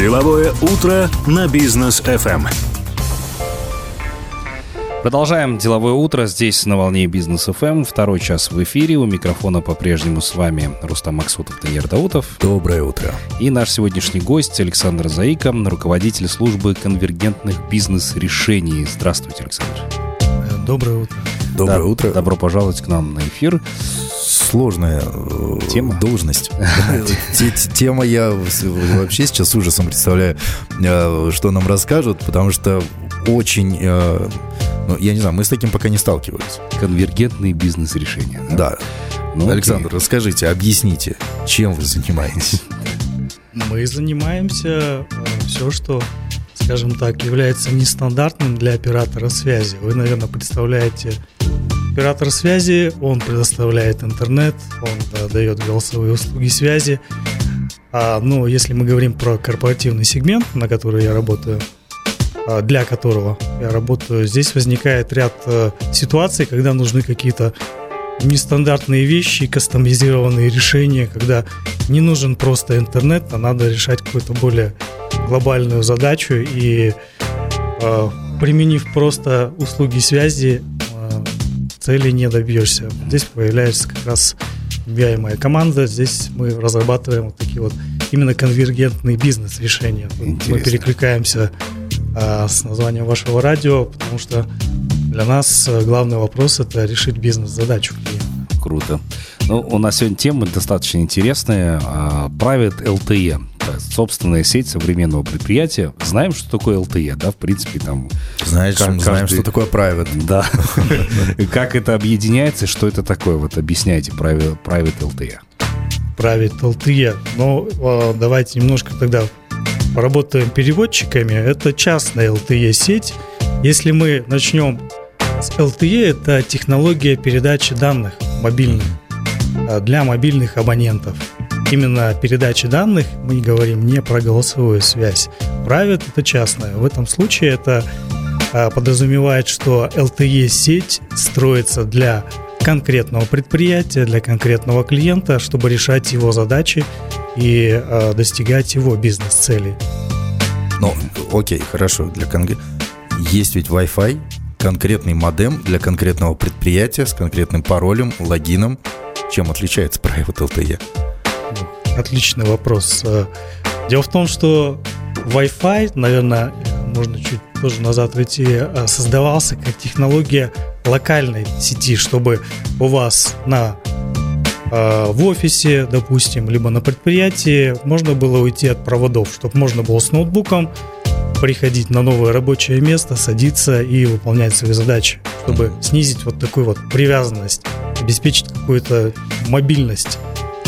Деловое утро на бизнес FM. Продолжаем деловое утро здесь на волне бизнес FM. Второй час в эфире. У микрофона по-прежнему с вами Рустам Максутов, Даниил Даутов. Доброе утро. И наш сегодняшний гость Александр Заика, руководитель службы конвергентных бизнес-решений. Здравствуйте, Александр. Доброе утро. Доброе Да, утро. Добро пожаловать к нам на эфир. Сложная э, Тема? должность. Те- Тема я вообще сейчас с ужасом представляю, э, что нам расскажут, потому что очень, э, ну, я не знаю, мы с таким пока не сталкивались. Конвергентные бизнес-решения. Да. Ну, окей. Александр, расскажите, объясните, чем вы занимаетесь? Мы занимаемся все, что, скажем так, является нестандартным для оператора связи. Вы, наверное, представляете оператор связи, он предоставляет интернет, он да, дает голосовые услуги связи. А, ну, если мы говорим про корпоративный сегмент, на который я работаю, а, для которого я работаю, здесь возникает ряд э, ситуаций, когда нужны какие-то нестандартные вещи, кастомизированные решения, когда не нужен просто интернет, а надо решать какую-то более глобальную задачу и э, применив просто услуги связи, цели не добьешься. Здесь появляется как раз моя команда. Здесь мы разрабатываем вот такие вот именно конвергентные бизнес-решения. Мы Интересно. перекликаемся э, с названием вашего радио, потому что для нас э, главный вопрос это решить бизнес-задачу клиента. Круто. Ну, у нас сегодня тема достаточно интересная. А, Private LTE. Есть Собственная сеть современного предприятия. Знаем, что такое LTE, да? В принципе, там... Знаешь, Как мы знаем, каждый- что такое private. Да. Как это объединяется, что это такое? Вот объясняйте Private Private LTE. править LTE. Но э, давайте немножко тогда поработаем переводчиками. Это частная LTE сеть. Если мы начнем с LTE, это технология передачи данных мобильных э, для мобильных абонентов. Именно передача данных мы говорим не про голосовую связь. Private это частная. В этом случае это э, подразумевает, что LTE-сеть строится для конкретного предприятия, для конкретного клиента, чтобы решать его задачи и э, достигать его бизнес-целей. Ну, окей, хорошо. Для конг- Есть ведь Wi-Fi, конкретный модем для конкретного предприятия с конкретным паролем, логином. Чем отличается private LTE? Отличный вопрос. Э, Дело в том, что Wi-Fi, наверное, можно чуть тоже назад уйти, э, создавался как технология локальной сети, чтобы у вас на э, в офисе, допустим, либо на предприятии можно было уйти от проводов, чтобы можно было с ноутбуком приходить на новое рабочее место, садиться и выполнять свои задачи, чтобы снизить вот такую вот привязанность, обеспечить какую-то мобильность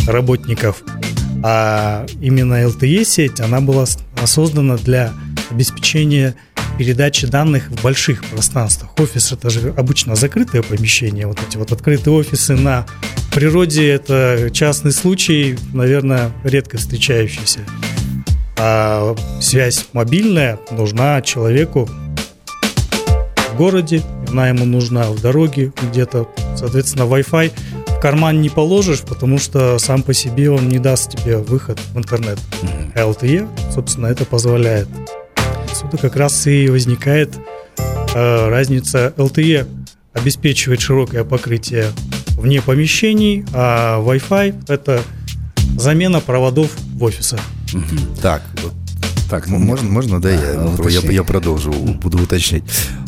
работников. А именно LTE-сеть, она была создана для обеспечения передачи данных в больших пространствах. Офис это же обычно закрытое помещение. Вот эти вот открытые офисы на природе это частный случай, наверное, редко встречающийся. А связь мобильная нужна человеку в городе, она ему нужна в дороге где-то. Соответственно, Wi-Fi карман не положишь, потому что сам по себе он не даст тебе выход в интернет. А LTE, собственно, это позволяет. Отсюда как раз и возникает э, разница. LTE обеспечивает широкое покрытие вне помещений, а Wi-Fi это замена проводов в офисах. Так, вот Так, М- Можно, можно, да, я, А, я, уточни. я продолжу, буду уточнять.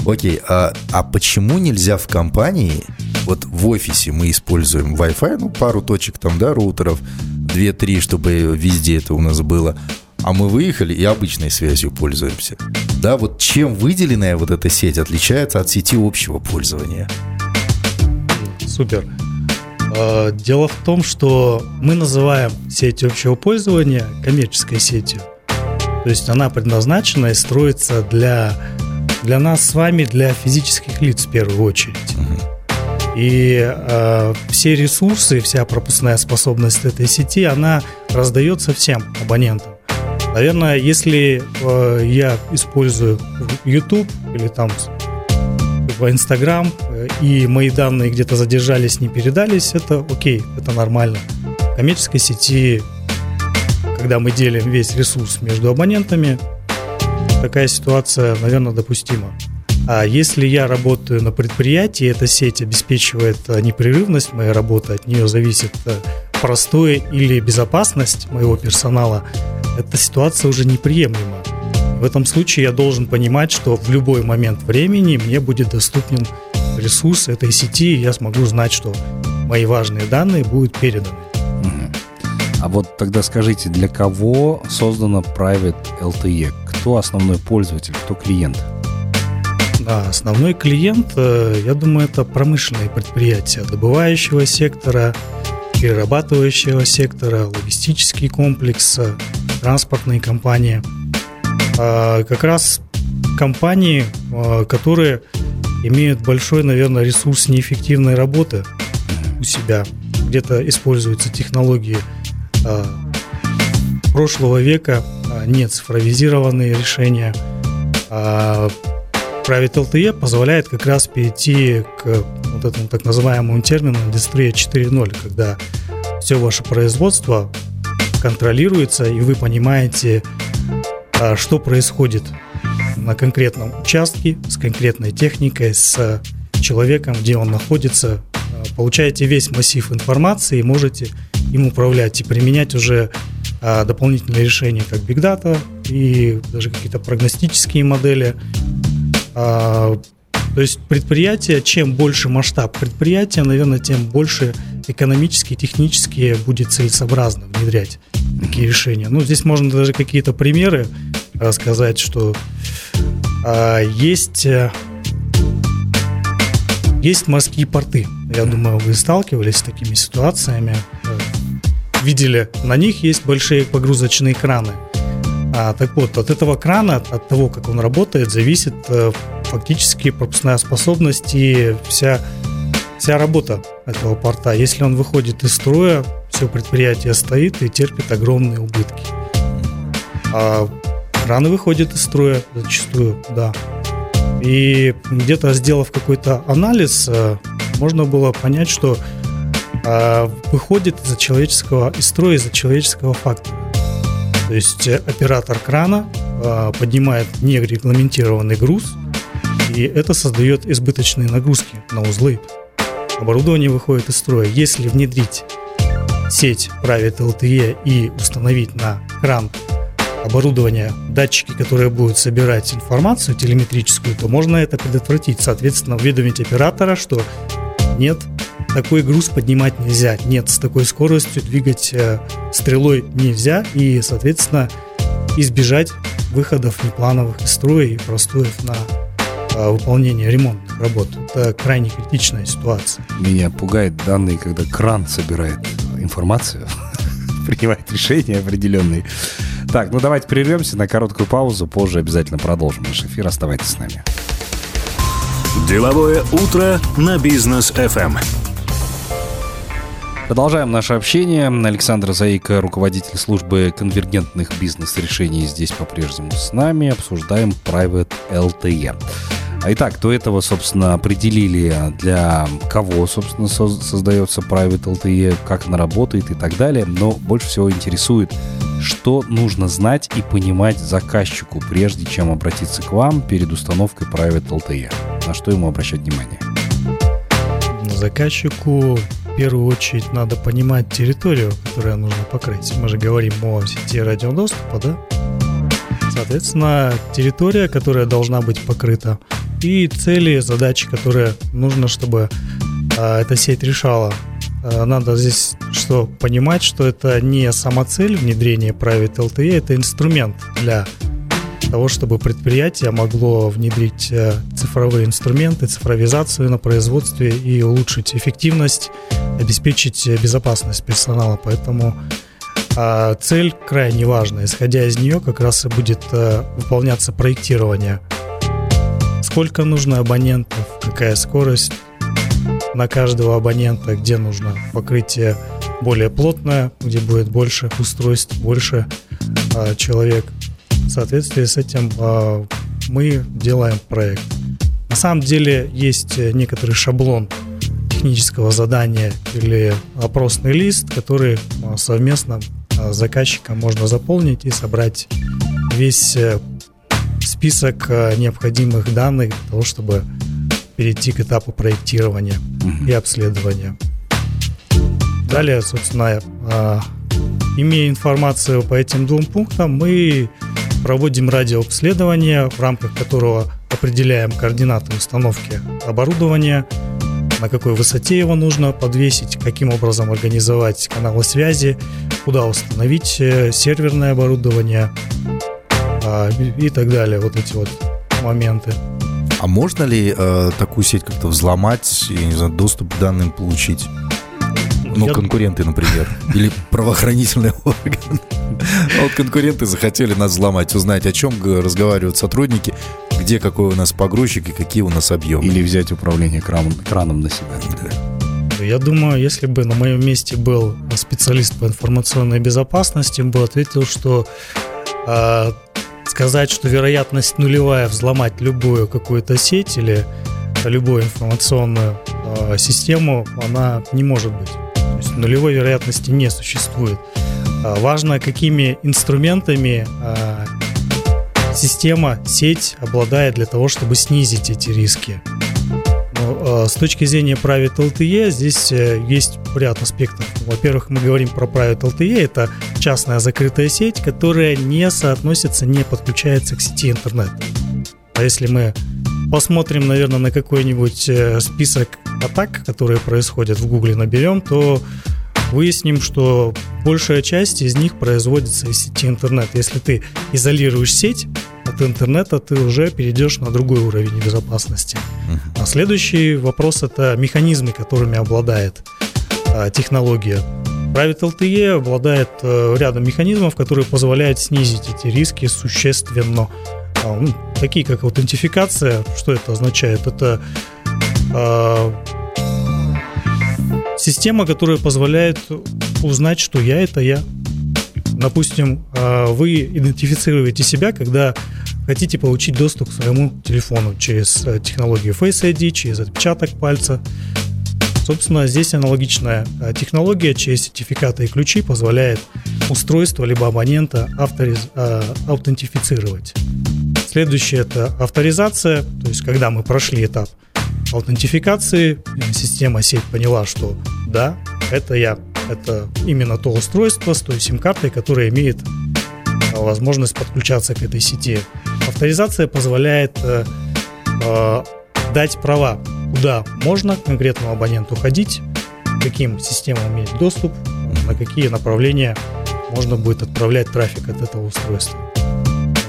Окей, а, а почему нельзя в компании, вот в офисе мы используем Wi-Fi, ну, пару точек там, да, рутеров, 2-3, чтобы везде это у нас было, а мы выехали и обычной связью пользуемся. Да, вот чем выделенная вот эта сеть отличается от сети общего пользования? Супер. Э, Дело в том, что мы называем сеть общего пользования коммерческой сетью. То есть она предназначена и строится для, для нас с вами, для физических лиц в первую очередь. И э, все ресурсы, вся пропускная способность этой сети, она раздается всем абонентам. Наверное, если э, я использую YouTube или там в Instagram, э, и мои данные где-то задержались, не передались, это окей, это нормально. В коммерческой сети, когда мы делим весь ресурс между абонентами, такая ситуация, наверное, допустима. А если я работаю на предприятии, эта сеть обеспечивает э, непрерывность моей работы, от нее зависит э, простое или безопасность моего персонала, эта ситуация уже неприемлема. В этом случае я должен понимать, что в любой момент времени мне будет доступен ресурс этой сети, и я смогу знать, что мои важные данные будут переданы. А вот тогда скажите, для кого создана Private LTE? Кто основной пользователь, кто клиент? Да, основной клиент, э, я думаю, это промышленные предприятия добывающего сектора, перерабатывающего сектора, логистический комплекс, э, транспортные компании. А, как раз компании, э, которые имеют большой, наверное, ресурс неэффективной работы у себя. Где-то используются технологии прошлого века, а, не цифровизированные решения. Private LTE позволяет как раз перейти к вот этому так называемому термину индустрия 4.0, когда все ваше производство контролируется, и вы понимаете, а, что происходит на конкретном участке, с конкретной техникой, с человеком, где он находится. А, получаете весь массив информации и можете им управлять и применять уже а, дополнительные решения, как Big Data и даже какие-то прогностические модели, а, то есть предприятие, чем больше масштаб предприятия, наверное, тем больше экономически, технически будет целесообразно внедрять такие решения. Ну, здесь можно даже какие-то примеры рассказать, что а, есть, э, есть морские порты. Я думаю, вы сталкивались с такими ситуациями. Видели, на них есть большие погрузочные краны. А, так вот, от этого крана, от того, как он работает, зависит э, фактически пропускная способность и вся, вся работа этого порта. Если он выходит из строя, все предприятие стоит и терпит огромные убытки. А краны выходят из строя зачастую, да. И где-то сделав какой-то анализ, э, можно было понять, что э, выходит из-за человеческого, из строя из-за человеческого фактора. То есть э, оператор крана э, поднимает нерегламентированный груз, и это создает избыточные нагрузки на узлы. Оборудование выходит из строя. Если внедрить сеть Private LTE и установить на кран оборудование, датчики, которые будут собирать информацию телеметрическую, то можно это предотвратить. Соответственно, уведомить оператора, что нет, такой груз поднимать нельзя. Нет, с такой скоростью двигать э, стрелой нельзя. И, соответственно, избежать выходов неплановых из строя и простоев на э, выполнение ремонтных работ. Это крайне критичная ситуация. Меня пугает данные, когда кран собирает информацию, принимает решения определенные. Так, ну давайте прервемся на короткую паузу, позже обязательно продолжим наш эфир. Оставайтесь с нами. Деловое утро на бизнес FM. Продолжаем наше общение. Александр Заика, руководитель службы конвергентных бизнес-решений, здесь по-прежнему с нами. Обсуждаем Private LTE. Итак, до этого, собственно, определили, для кого, собственно, создается Private LTE, как она работает и так далее. Но больше всего интересует, что нужно знать и понимать заказчику, прежде чем обратиться к вам перед установкой Private LTE. На что ему обращать внимание? Заказчику в первую очередь надо понимать территорию, которую нужно покрыть. Мы же говорим о сети радиодоступа, да? Соответственно, территория, которая должна быть покрыта, и цели, задачи, которые нужно, чтобы а, эта сеть решала. А, надо здесь что понимать, что это не сама цель внедрения Private LTE, это инструмент для того, чтобы предприятие могло внедрить э, цифровые инструменты, цифровизацию на производстве и улучшить эффективность, обеспечить безопасность персонала. Поэтому а, цель крайне важна. Исходя из нее как раз и будет э, выполняться проектирование. Сколько нужно абонентов, какая скорость на каждого абонента, где нужно покрытие более плотное, где будет больше устройств, больше а, человек – в соответствии с этим а, мы делаем проект. На самом деле есть некоторый шаблон технического задания или опросный лист, который а, совместно а, заказчика можно заполнить и собрать весь э, список э, необходимых данных для того, чтобы перейти к этапу проектирования и обследования. Далее, собственно, имея информацию по этим двум пунктам, мы проводим радиообследование, в рамках которого определяем координаты установки оборудования, на какой высоте его нужно подвесить, каким образом организовать каналы связи, куда установить э, серверное оборудование а, и так далее. Вот эти вот моменты. А можно ли э, такую сеть как-то взломать, я не знаю, доступ к данным получить? Ну, Я- конкуренты, например. Или правоохранительные органы. Вот конкуренты захотели нас взломать, узнать, о чем разговаривают сотрудники, где какой у нас погрузчик и какие у нас объемы. Или взять управление краном, краном на себя. Я думаю, если бы на моем месте был специалист по информационной безопасности, он бы ответил, что а, сказать, что вероятность нулевая взломать любую какую-то сеть или любую информационную а, систему, она не может быть. То есть нулевой вероятности не существует. А, важно, какими инструментами а, система, сеть обладает для того, чтобы снизить эти риски. Ну, э, с точки зрения Private LTE здесь э, есть ряд аспектов. Во-первых, мы говорим про Private LTE, это частная закрытая сеть, которая не соотносится, не подключается к сети интернет. А если мы посмотрим, наверное, на какой-нибудь э, список атак, которые происходят в Гугле, наберем, то выясним, что большая часть из них производится из сети интернет. Если ты изолируешь сеть от интернета, ты уже перейдешь на другой уровень безопасности. А следующий вопрос это механизмы, которыми обладает а, технология. Private LTE обладает э, рядом механизмов, которые позволяют снизить эти риски существенно. А, ну, такие как аутентификация, что это означает? Это а, система, которая позволяет узнать, что я это я. Допустим, а, вы идентифицируете себя, когда хотите получить доступ к своему телефону через э, технологию Face ID, через отпечаток пальца. Собственно, здесь аналогичная э, технология через сертификаты и ключи позволяет устройство либо абонента авториз- э, аутентифицировать. Следующее это авторизация, то есть когда мы прошли этап аутентификации, система сеть поняла, что да, это я, это именно то устройство с той сим-картой, которая имеет э, возможность подключаться к этой сети. Авторизация позволяет э, э, дать права, куда можно конкретному абоненту ходить, каким системам иметь доступ, на какие направления можно будет отправлять трафик от этого устройства.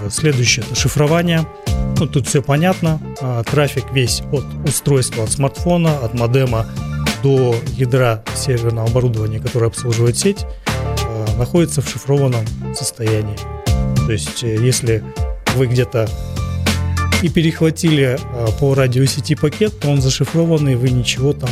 Следующее это шифрование. Ну, тут все понятно. А, Трафик весь от устройства, от смартфона, от модема до ядра серверного оборудования, которое обслуживает сеть, э, находится в шифрованном состоянии. То есть, э, если вы где-то и перехватили э, по радиосети пакет, то он зашифрованный, вы ничего там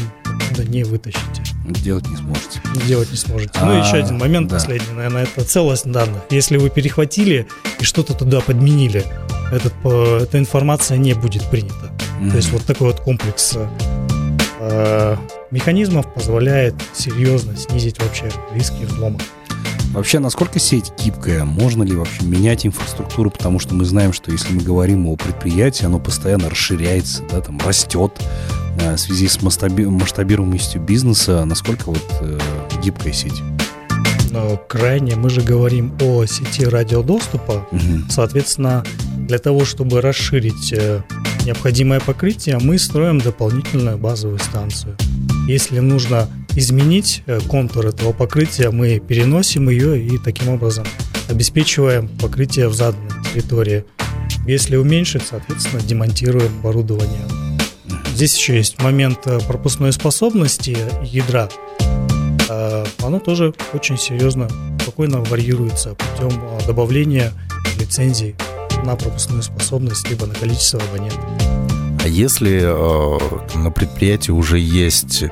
не вытащите, Делать не сможете. делать не сможете. Ну, и А, еще один момент да. последний, наверное, это целостность данных. Если вы перехватили и что-то туда подменили, этот, э, эта информация не будет принята. То есть вот такой вот комплекс э, э, механизмов позволяет серьезно снизить вообще риски взлома. Вообще, насколько сеть гибкая? Можно ли вообще менять инфраструктуру? Потому что мы знаем, что если мы говорим о предприятии, оно постоянно расширяется, да, там растет в связи с масштаби- масштабируемостью бизнеса. Насколько вот э, гибкая сеть? Но крайне мы же говорим о сети радиодоступа, Мгм. Соответственно, для того, чтобы расширить э, необходимое покрытие, мы строим дополнительную базовую станцию. Если нужно изменить э, контур этого покрытия, мы переносим ее и таким образом обеспечиваем покрытие в заданной территории. Если уменьшить, соответственно, демонтируем оборудование. Здесь еще есть момент э, пропускной способности ядра. Э, Оно тоже очень серьезно, спокойно варьируется путем э, добавления лицензий на пропускную способность либо на количество абонентов. А если э, на предприятии уже есть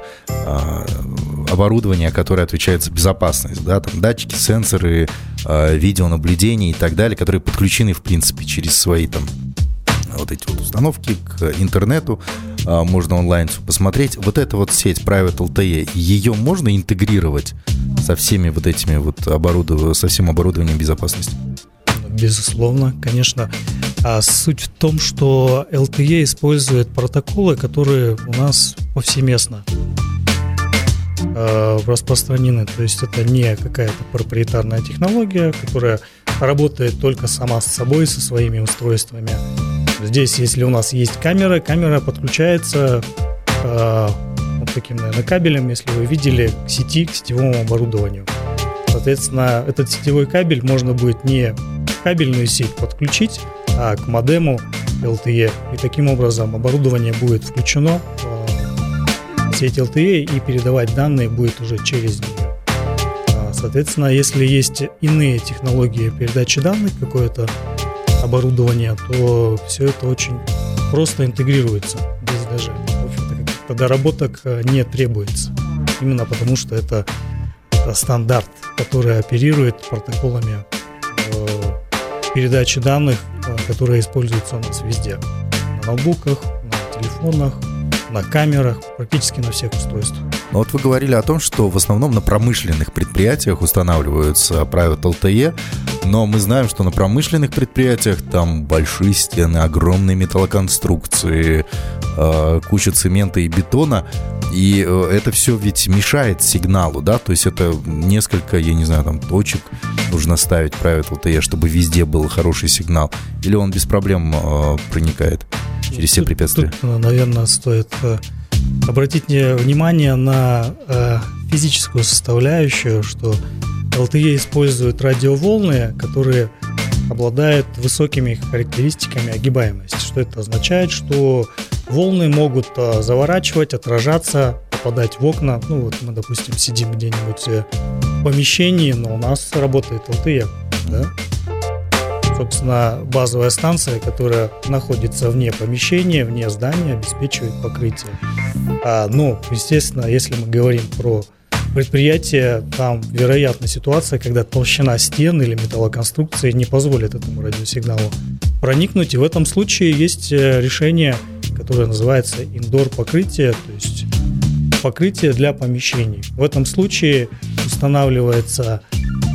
оборудование, которое отвечает за безопасность, да, там датчики, сенсоры, видеонаблюдение и так далее, которые подключены, в принципе, через свои там вот эти вот установки к интернету, можно онлайн посмотреть. Вот эта вот сеть Private LTE, ее можно интегрировать со всеми вот этими вот оборудованием, со всем оборудованием безопасности? Безусловно, конечно. А суть в том, что LTE использует протоколы, которые у нас повсеместно э, распространены. То есть это не какая-то проприетарная технология, которая работает только сама с собой, со своими устройствами. Здесь, если у нас есть камера, камера подключается э, вот таким, наверное, кабелем, если вы видели, к сети, к сетевому оборудованию. Соответственно, этот сетевой кабель можно будет не кабельную сеть подключить, а к модему LTE. И таким образом оборудование будет включено в сеть LTE и передавать данные будет уже через нее. А, соответственно, если есть иные технологии передачи данных, какое-то оборудование, то все это очень просто интегрируется. Здесь даже в доработок э, не требуется. Именно потому, что это, это стандарт, который оперирует протоколами э, передачи данных, э, которые используются у нас везде. На ноутбуках, на телефонах, на камерах, практически на всех устройствах. Но вот вы говорили о том, что в основном на промышленных предприятиях устанавливаются Private LTE, но мы знаем, что на промышленных предприятиях там большие стены, огромные металлоконструкции, э, куча цемента и бетона, и э, это все ведь мешает сигналу, да, то есть это несколько, я не знаю, там точек нужно ставить Private LTE, чтобы везде был хороший сигнал, или он без проблем э, проникает через все препятствия? Тут, наверное, стоит обратить внимание на э, физическую составляющую, что LTE использует радиоволны, которые обладают высокими характеристиками огибаемости. Что это означает? Что волны могут э, заворачивать, отражаться, попадать в окна. Ну вот мы, допустим, сидим где-нибудь э, в помещении, но у нас работает LTE. Да? Собственно, базовая станция, которая находится вне помещения, вне здания, обеспечивает покрытие. А, ну, естественно, если мы говорим про предприятие, там вероятна ситуация, когда толщина стен или металлоконструкции не позволит этому радиосигналу проникнуть. И в этом случае есть э, решение, которое называется индор покрытие, то есть покрытие для помещений. В этом случае устанавливается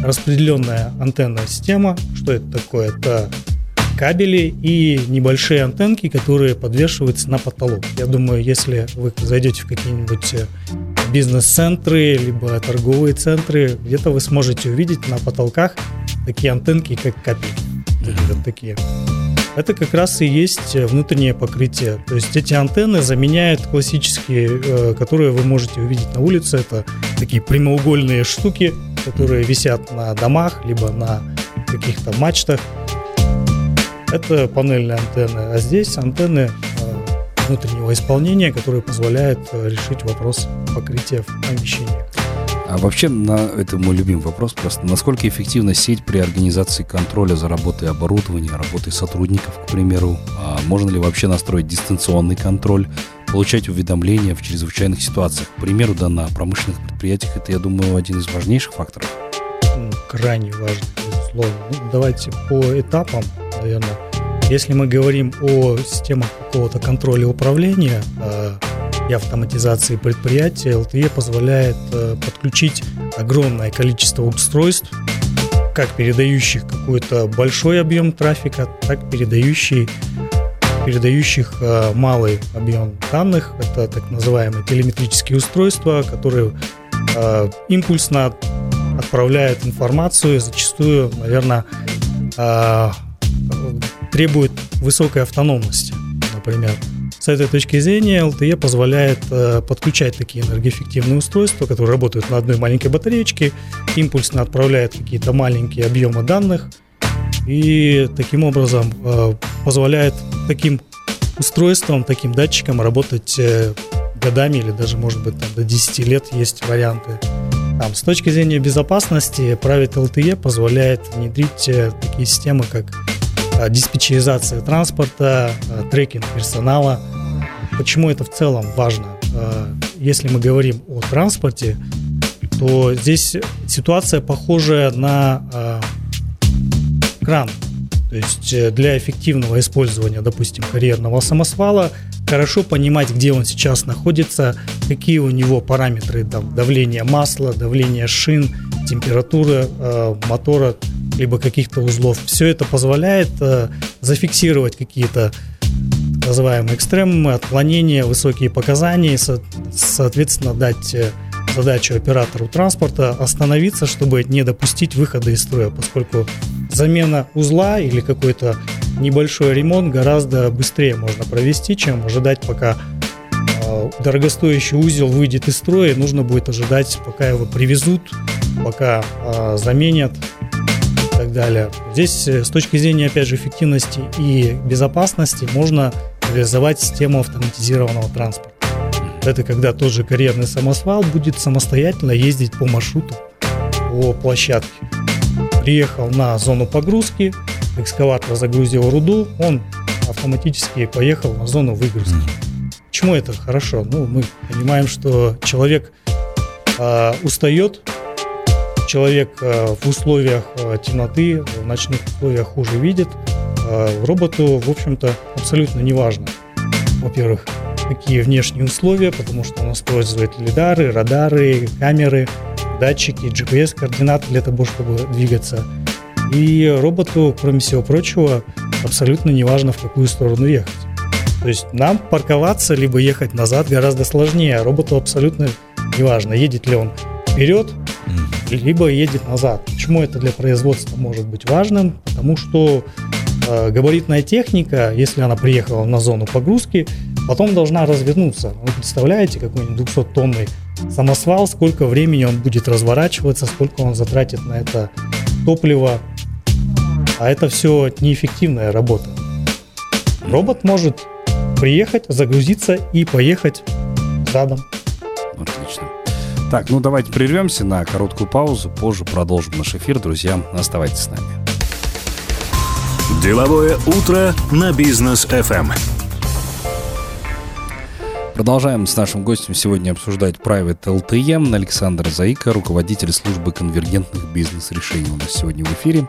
распределенная антенная система. Что это такое? Это кабели и небольшие антенки, которые подвешиваются на потолок. Я думаю, если вы зайдете в какие-нибудь э, бизнес-центры, либо торговые центры, где-то вы сможете увидеть на потолках такие антенки, как капельки. Вот такие. Это как раз и есть внутреннее покрытие. То есть эти антенны заменяют классические, э, которые вы можете увидеть на улице. Это такие прямоугольные штуки, которые висят на домах, либо на каких-то мачтах. Это панельные антенны, а здесь антенны э, внутреннего исполнения, которые позволяют э, решить вопрос покрытия в помещении. А вообще, на, это мой любимый вопрос просто. Насколько эффективна сеть при организации контроля за работой оборудования, работой сотрудников, к примеру? А можно ли вообще настроить дистанционный контроль, получать уведомления в чрезвычайных ситуациях? К примеру, да, на промышленных предприятиях это, я думаю, один из важнейших факторов. Крайне важный, безусловно. Ну, давайте по этапам, наверное. Если мы говорим о системах какого-то контроля управления, а, и автоматизации предприятия LTE позволяет э, подключить огромное количество устройств, как передающих какой-то большой объем трафика, так передающий передающих э, малый объем данных. Это так называемые телеметрические устройства, которые э, импульсно отправляют информацию, зачастую, наверное, э, требуют высокой автономности, например. С этой точки зрения LTE позволяет э, подключать такие энергоэффективные устройства, которые работают на одной маленькой батареечке, импульсно отправляет какие-то маленькие объемы данных и таким образом позволяет таким устройствам, таким датчикам работать э, годами или даже, может быть, там, до 10 лет есть варианты. Там, с точки зрения безопасности, Private LTE позволяет внедрить э, такие системы, как э, диспетчеризация транспорта, э, трекинг персонала, Почему это в целом важно? Э, если мы говорим о транспорте, то здесь ситуация похожая на кран. То есть э, для эффективного использования, допустим, карьерного самосвала хорошо понимать, где он сейчас находится, какие у него параметры там, давления масла, давления шин, температура э, мотора, либо каких-то узлов. Все это позволяет э, зафиксировать какие-то называемые экстремумы, отклонения, высокие показания, и, соответственно, дать задачу оператору транспорта остановиться, чтобы не допустить выхода из строя, поскольку замена узла или какой-то небольшой ремонт гораздо быстрее можно провести, чем ожидать, пока э, дорогостоящий узел выйдет из строя. Нужно будет ожидать, пока его привезут, пока э, заменят и так далее. Здесь э, с точки зрения, опять же, эффективности и безопасности можно реализовать систему автоматизированного транспорта. Это когда тот же карьерный самосвал будет самостоятельно ездить по маршруту, по площадке. Приехал на зону погрузки, экскаватор загрузил руду, он автоматически поехал на зону выгрузки. Почему это хорошо? Ну, мы понимаем, что человек э, устает, человек э, в условиях э, темноты, в ночных условиях хуже видит. Э, роботу, в общем-то, абсолютно не важно. Во-первых, какие внешние условия, потому что он использует лидары, радары, камеры, датчики, GPS-координаты для того, чтобы двигаться. И роботу, кроме всего прочего, абсолютно не важно, в какую сторону ехать. То есть нам парковаться, либо ехать назад гораздо сложнее, а роботу абсолютно не важно, едет ли он вперед, либо едет назад. Почему это для производства может быть важным? Потому что э, габаритная техника, если она приехала на зону погрузки, потом должна развернуться. Вы представляете, какой-нибудь 200-тонный самосвал, сколько времени он будет разворачиваться, сколько он затратит на это топливо. А это все неэффективная работа. Робот может приехать, загрузиться и поехать задом. Отлично. Так, ну давайте прервемся на короткую паузу. Позже продолжим наш эфир. Друзья, оставайтесь с нами. Деловое утро на бизнес FM. Продолжаем с нашим гостем сегодня обсуждать Private LTM. Александр Заика, руководитель службы конвергентных бизнес-решений у нас сегодня в эфире.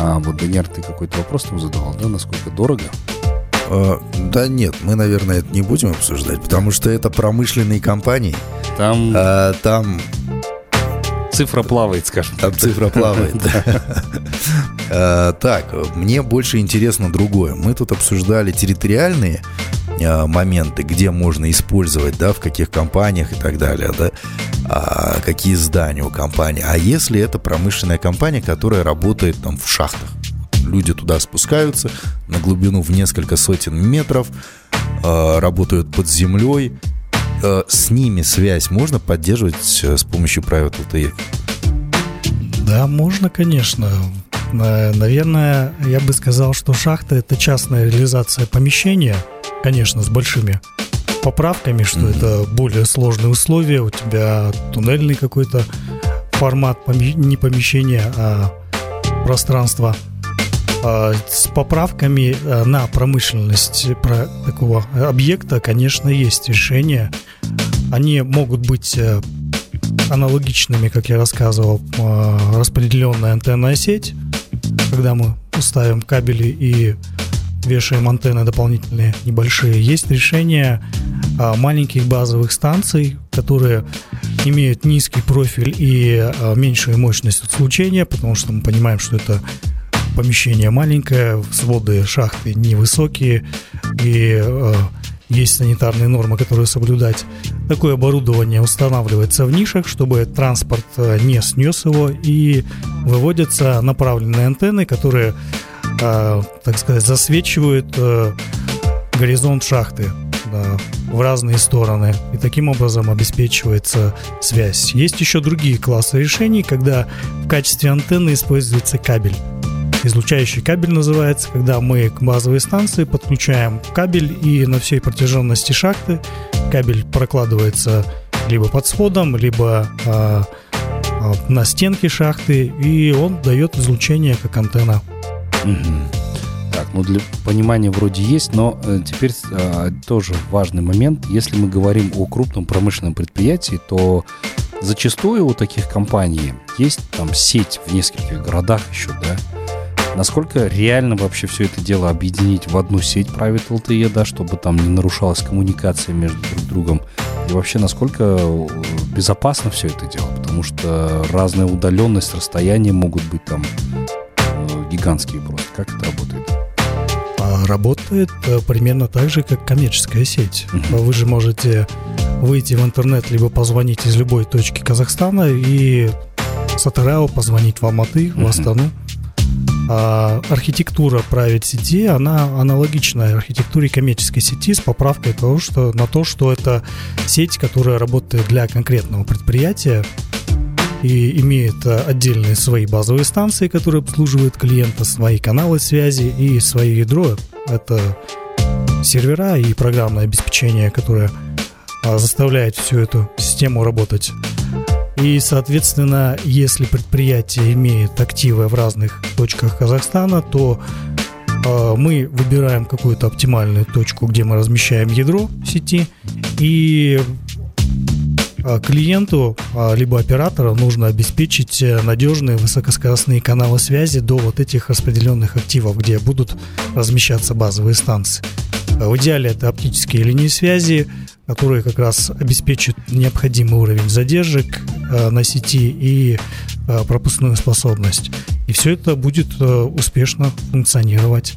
А вот, Даниэр, ты какой-то вопрос там задавал, да? Насколько дорого? Э, да нет, мы, наверное, это не будем обсуждать, потому что это промышленные компании. Там, А, там, цифра плавает, скажем там так. цифра плавает. Э, Так, мне больше интересно другое. Мы тут обсуждали территориальные моменты, где можно использовать, да, в каких компаниях и так далее, да, а какие здания у компании. А если это промышленная компания, которая работает там в шахтах? Люди туда спускаются на глубину в несколько сотен метров, э, работают под землей. Э, С ними связь можно поддерживать э, с помощью Private LTE? Да, можно, конечно. Э, Наверное, я бы сказал, что шахта это частная реализация помещения, конечно, с большими поправками, что Мгм. это более сложные условия, у тебя туннельный какой-то формат, не помещения, а пространства. С поправками э, на промышленность про такого объекта, конечно, есть решения. Они могут быть э, аналогичными, как я рассказывал, распределенная антенная сеть, когда мы ставим кабели и вешаем антенны дополнительные небольшие. Есть решения а, маленьких базовых станций, которые имеют низкий профиль и а, меньшую мощность случения, потому что мы понимаем, что это помещение маленькое, своды шахты невысокие и э, есть санитарные нормы, которые соблюдать. Такое оборудование устанавливается в нишах, чтобы транспорт э, не снес его и выводятся направленные антенны, которые, э, так сказать, засвечивают э, горизонт шахты да, в разные стороны. И таким образом обеспечивается связь. Есть еще другие классы решений, когда в качестве антенны используется кабель. Излучающий кабель называется, когда мы к базовой станции подключаем кабель и на всей протяженности шахты кабель прокладывается либо под сводом, либо а, а, на стенке шахты, и он дает излучение как антенна. Так, ну для понимания вроде есть, но э, теперь э, тоже важный момент. Если мы говорим о крупном промышленном предприятии, то зачастую у таких компаний есть там сеть в нескольких городах еще, да. Насколько реально вообще все это дело объединить в одну сеть Private LTE, да, чтобы там не нарушалась коммуникация между друг другом? И вообще, насколько э, безопасно все это дело? Потому что разная удаленность, расстояние могут быть там э, гигантские просто. Как это работает? А работает э, примерно так же, как коммерческая сеть. Мгм. Вы же можете выйти в интернет, либо позвонить из любой точки Казахстана и с Атырау позвонить в Алматы, в Мгм. Астану. А архитектура private сети, она аналогична архитектуре коммерческой сети с поправкой того, что, на то, что это сеть, которая работает для конкретного предприятия и имеет э, отдельные свои базовые станции, которые обслуживают клиента, свои каналы связи и свое ядро. Это сервера и программное обеспечение, которое а, заставляет всю эту систему работать. И, соответственно, если предприятие имеет активы в разных точках Казахстана, то а, мы выбираем какую-то оптимальную точку, где мы размещаем ядро сети, и а, клиенту а, либо оператору нужно обеспечить э, надежные высокоскоростные каналы связи до вот этих распределенных активов, где будут размещаться базовые станции. А В идеале это оптические линии связи, которые как раз обеспечат необходимый уровень задержек э, на сети и э, пропускную способность. И все это будет э, успешно функционировать.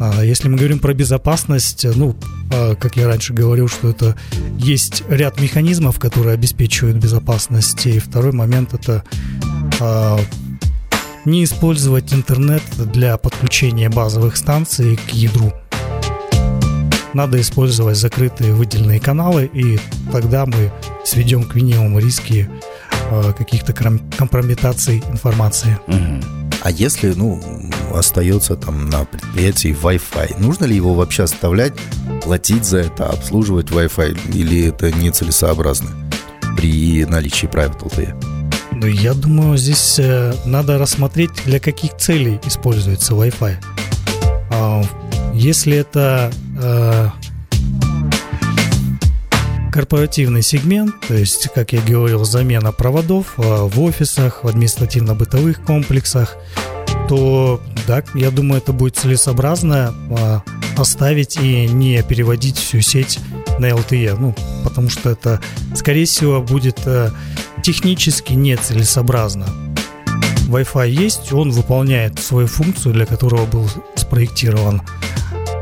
А Если мы говорим про безопасность, ну, как я раньше говорил, что это есть ряд механизмов, которые обеспечивают безопасность. И второй момент это а, не использовать интернет для подключения базовых станций к ядру. Надо использовать закрытые выделенные каналы, и тогда мы сведем к минимуму риски а, каких-то компрометаций информации. Мгм. А если, ну, остается там на предприятии Wi-Fi, нужно ли его вообще оставлять, платить за это, обслуживать Wi-Fi, или это нецелесообразно при наличии Private LTE? Ну, я думаю, здесь э, надо рассмотреть, для каких целей используется Wi-Fi. А, если это э, корпоративный сегмент, то есть, как я говорил, замена проводов э, в офисах, в административно-бытовых комплексах, то, да, я думаю, это будет целесообразно э, оставить и не переводить всю сеть на LTE, ну, потому что это, скорее всего, будет э, технически нецелесообразно. Wi-Fi есть, он выполняет свою функцию, для которого был спроектирован.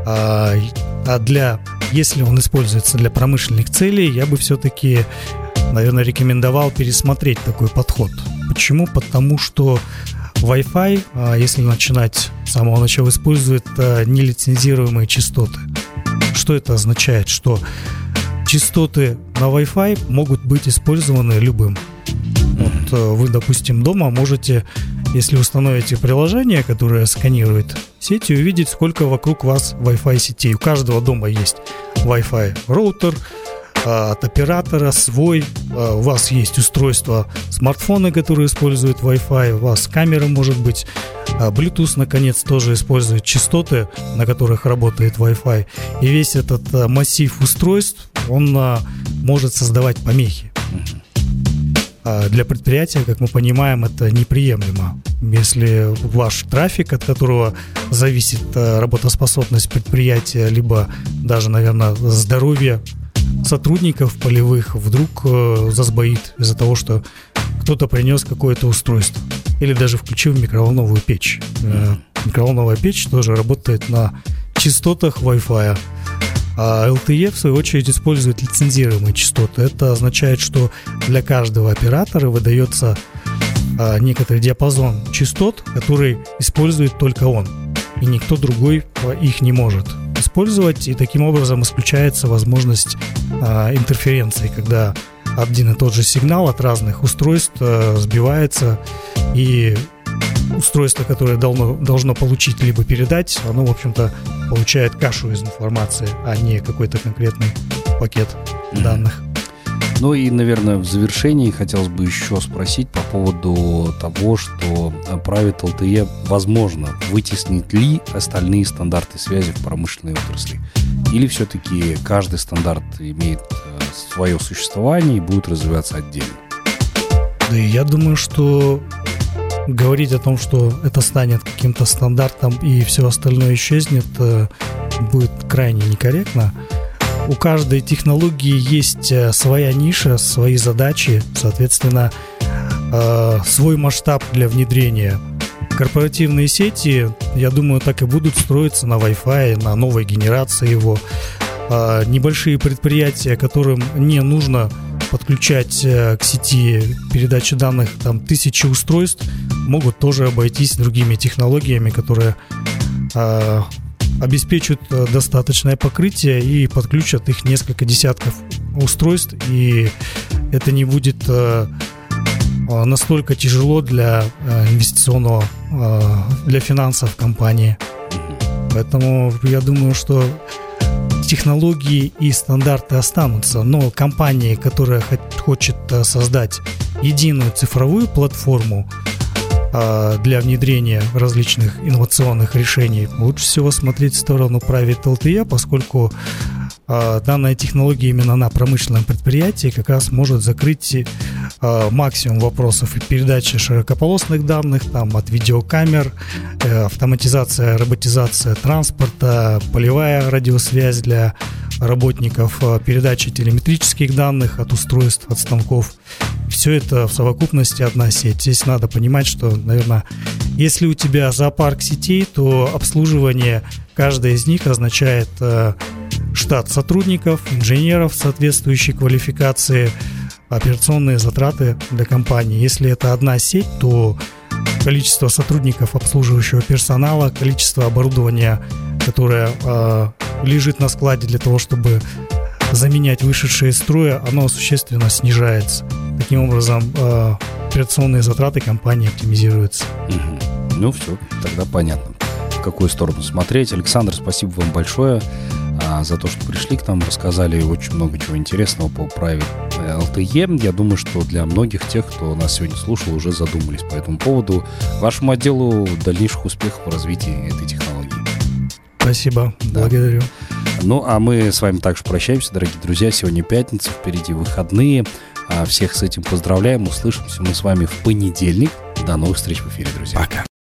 А, а для, если он используется для промышленных целей, я бы все-таки, наверное, рекомендовал пересмотреть такой подход. Почему? Потому что Wi-Fi, а, если начинать с самого начала, использует а, нелицензируемые частоты. Что это означает? Что частоты на Wi-Fi могут быть использованы любым. Вот э, вы, допустим, дома можете, если установите приложение, которое сканирует сеть, и увидеть, сколько вокруг вас Wi-Fi сетей. У каждого дома есть Wi-Fi роутер, а, от оператора свой, а, у вас есть устройство смартфона, которые используют Wi-Fi, у вас камера может быть, а, Bluetooth, наконец, тоже использует частоты, на которых работает Wi-Fi. И весь этот массив устройств, он может создавать помехи. А Для предприятия, как мы понимаем, это неприемлемо. Если ваш трафик, от которого зависит а, работоспособность предприятия, либо даже, наверное, здоровье сотрудников полевых, вдруг э, засбоит из-за того, что кто-то принес какое-то устройство. Или даже включил микроволновую печь. Э, Микроволновая печь тоже работает на частотах Wi-Fi. А LTE, в свою очередь, использует лицензируемые частоты. Это означает, что для каждого оператора выдается а, некоторый диапазон частот, который использует только он. И никто другой а, их не может использовать. И таким образом исключается возможность а, интерференции, когда один и тот же сигнал от разных устройств сбивается и устройство, которое должно, должно получить либо передать, оно, в общем-то, получает кашу из информации, а не какой-то конкретный пакет данных. Ну и, наверное, в завершении хотелось бы еще спросить по поводу того, что э, Private LTE, возможно, вытеснит ли остальные стандарты связи в промышленной отрасли? Или все-таки каждый стандарт имеет э, свое существование и будет развиваться отдельно? Да и я думаю, что говорить о том, что это станет каким-то стандартом и все остальное исчезнет, э, будет крайне некорректно. У каждой технологии есть э, своя ниша, свои задачи, соответственно, э, свой масштаб для внедрения. Корпоративные сети, я думаю, так и будут строиться на Wi-Fi, на новой генерации его. Небольшие предприятия, которым не нужно подключать к сети передачи данных там тысячи устройств, могут тоже обойтись другими технологиями, которые э, обеспечат э, достаточное покрытие и подключат их несколько десятков устройств, и это не будет э, настолько тяжело для э, инвестиционного, э, для финансов компании. Поэтому я думаю, что технологии и стандарты останутся, но компания, которая хочет создать единую цифровую платформу, а, для внедрения различных инновационных решений, лучше всего смотреть в сторону Private LTE, поскольку данная технология именно на промышленном предприятии как раз может закрыть а, максимум вопросов и передачи широкополосных данных, там от видеокамер, э, автоматизация, роботизация транспорта, полевая радиосвязь для работников, передача телеметрических данных от устройств, от станков – все это в совокупности одна сеть. Здесь надо понимать, что, наверное, если у тебя зоопарк сетей, то обслуживание каждой из них означает э, штат сотрудников, инженеров соответствующей квалификации, операционные затраты для компании. Если это одна сеть, то количество сотрудников обслуживающего персонала, количество оборудования, которое э, лежит на складе для того, чтобы заменять вышедшие из строя, оно существенно снижается. Таким образом, э, операционные затраты компании оптимизируются. Угу. Ну все, тогда понятно, в какую сторону смотреть. Александр, спасибо вам большое за то, что пришли к нам, рассказали очень много чего интересного по Private LTE. Я думаю, что для многих тех, кто нас сегодня слушал, уже задумались по этому поводу. Вашему отделу дальнейших успехов в развитии этой технологии. Спасибо, да. благодарю. Ну, а мы с вами также прощаемся, дорогие друзья. Сегодня пятница, впереди выходные. А всех с этим поздравляем. Услышимся мы с вами в понедельник. До новых встреч в эфире, друзья. Пока.